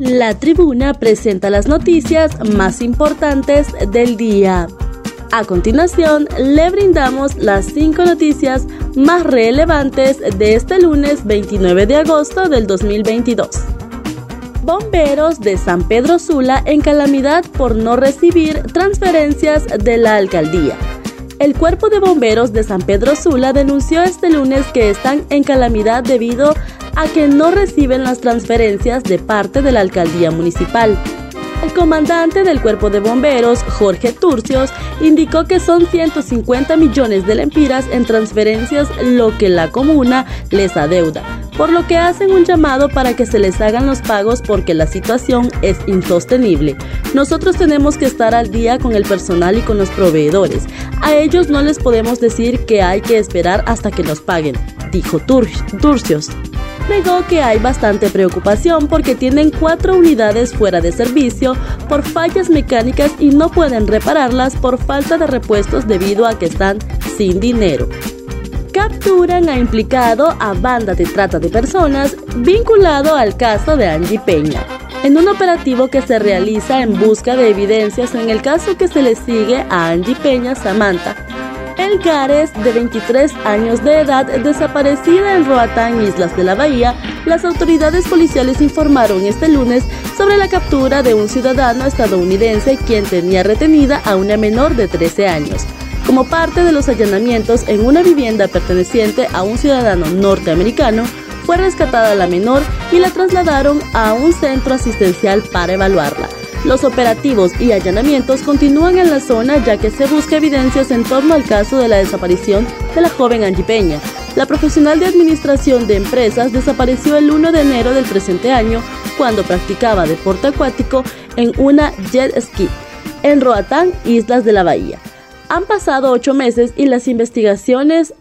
La tribuna presenta las noticias más importantes del día. A continuación, le brindamos las cinco noticias más relevantes de este lunes 29 de agosto del 2022. Bomberos de San Pedro Sula en calamidad por no recibir transferencias de la alcaldía. El Cuerpo de Bomberos de San Pedro Sula denunció este lunes que están en calamidad debido a que no reciben las transferencias de parte de la alcaldía municipal. El comandante del Cuerpo de Bomberos, Jorge Turcios, indicó que son 150 millones de lempiras en transferencias lo que la comuna les adeuda, por lo que hacen un llamado para que se les hagan los pagos porque la situación es insostenible. Nosotros tenemos que estar al día con el personal y con los proveedores. A ellos no les podemos decir que hay que esperar hasta que nos paguen, dijo Turcios negó que hay bastante preocupación porque tienen cuatro unidades fuera de servicio por fallas mecánicas y no pueden repararlas por falta de repuestos debido a que están sin dinero. Capturan a implicado a banda de trata de personas vinculado al caso de Angie Peña. En un operativo que se realiza en busca de evidencias en el caso que se le sigue a Angie Peña Samantha, el Gares, de 23 años de edad, desaparecida en Roatán, Islas de la Bahía, las autoridades policiales informaron este lunes sobre la captura de un ciudadano estadounidense quien tenía retenida a una menor de 13 años. Como parte de los allanamientos en una vivienda perteneciente a un ciudadano norteamericano, fue rescatada la menor y la trasladaron a un centro asistencial para evaluarla. Los operativos y allanamientos continúan en la zona ya que se busca evidencias en torno al caso de la desaparición de la joven Angie Peña. La profesional de administración de empresas desapareció el 1 de enero del presente año cuando practicaba deporte acuático en una jet ski en Roatán, Islas de la Bahía. Han pasado ocho meses y las investigaciones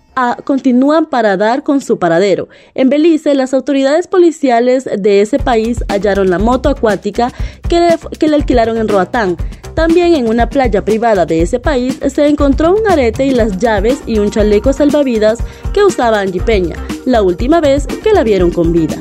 continúan para dar con su paradero. En Belice, las autoridades policiales de ese país hallaron la moto acuática que le, que le alquilaron en Roatán. También en una playa privada de ese país se encontró un arete y las llaves y un chaleco salvavidas que usaba Angie Peña, la última vez que la vieron con vida.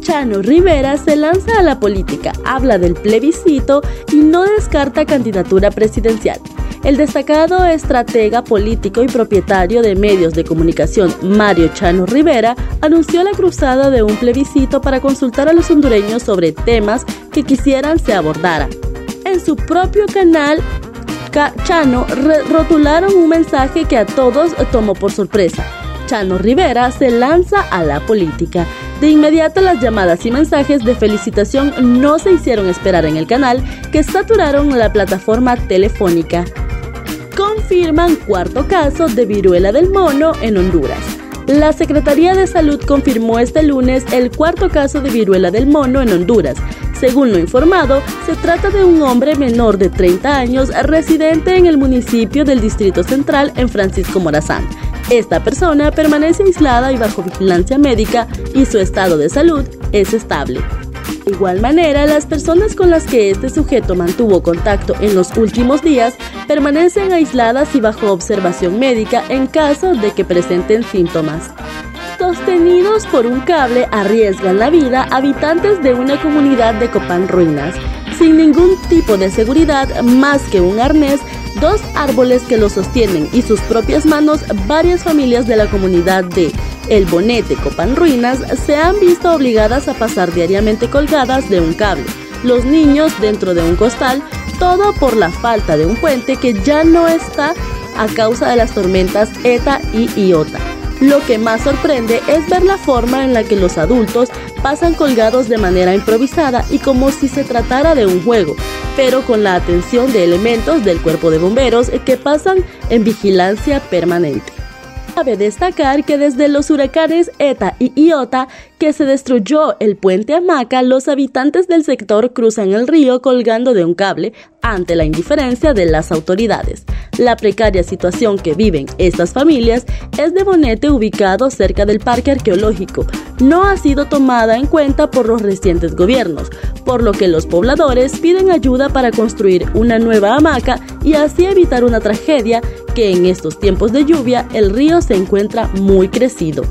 Chano Rivera se lanza a la política, habla del plebiscito y no descarta candidatura presidencial. El destacado estratega político y propietario de medios de comunicación Mario Chano Rivera anunció la cruzada de un plebiscito para consultar a los hondureños sobre temas que quisieran se abordara. En su propio canal, Chano rotularon un mensaje que a todos tomó por sorpresa. Chano Rivera se lanza a la política. De inmediato las llamadas y mensajes de felicitación no se hicieron esperar en el canal, que saturaron la plataforma telefónica confirman cuarto caso de viruela del mono en Honduras. La Secretaría de Salud confirmó este lunes el cuarto caso de viruela del mono en Honduras. Según lo informado, se trata de un hombre menor de 30 años residente en el municipio del Distrito Central en Francisco Morazán. Esta persona permanece aislada y bajo vigilancia médica y su estado de salud es estable. De igual manera, las personas con las que este sujeto mantuvo contacto en los últimos días permanecen aisladas y bajo observación médica en caso de que presenten síntomas. Sostenidos por un cable arriesgan la vida habitantes de una comunidad de Copán Ruinas. Sin ningún tipo de seguridad más que un arnés, dos árboles que lo sostienen y sus propias manos, varias familias de la comunidad de El Bonete Copán Ruinas se han visto obligadas a pasar diariamente colgadas de un cable. Los niños dentro de un costal todo por la falta de un puente que ya no está a causa de las tormentas ETA y IOTA. Lo que más sorprende es ver la forma en la que los adultos pasan colgados de manera improvisada y como si se tratara de un juego, pero con la atención de elementos del cuerpo de bomberos que pasan en vigilancia permanente. Cabe destacar que desde los huracanes ETA y IOTA que se destruyó el puente Hamaca, los habitantes del sector cruzan el río colgando de un cable ante la indiferencia de las autoridades. La precaria situación que viven estas familias es de Bonete ubicado cerca del parque arqueológico. No ha sido tomada en cuenta por los recientes gobiernos, por lo que los pobladores piden ayuda para construir una nueva hamaca y así evitar una tragedia que en estos tiempos de lluvia el río se encuentra muy crecido.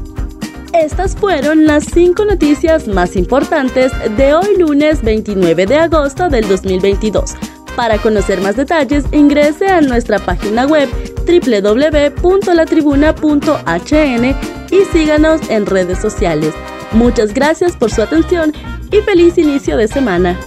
Estas fueron las cinco noticias más importantes de hoy lunes 29 de agosto del 2022. Para conocer más detalles, ingrese a nuestra página web www.latribuna.hn y síganos en redes sociales. Muchas gracias por su atención y feliz inicio de semana.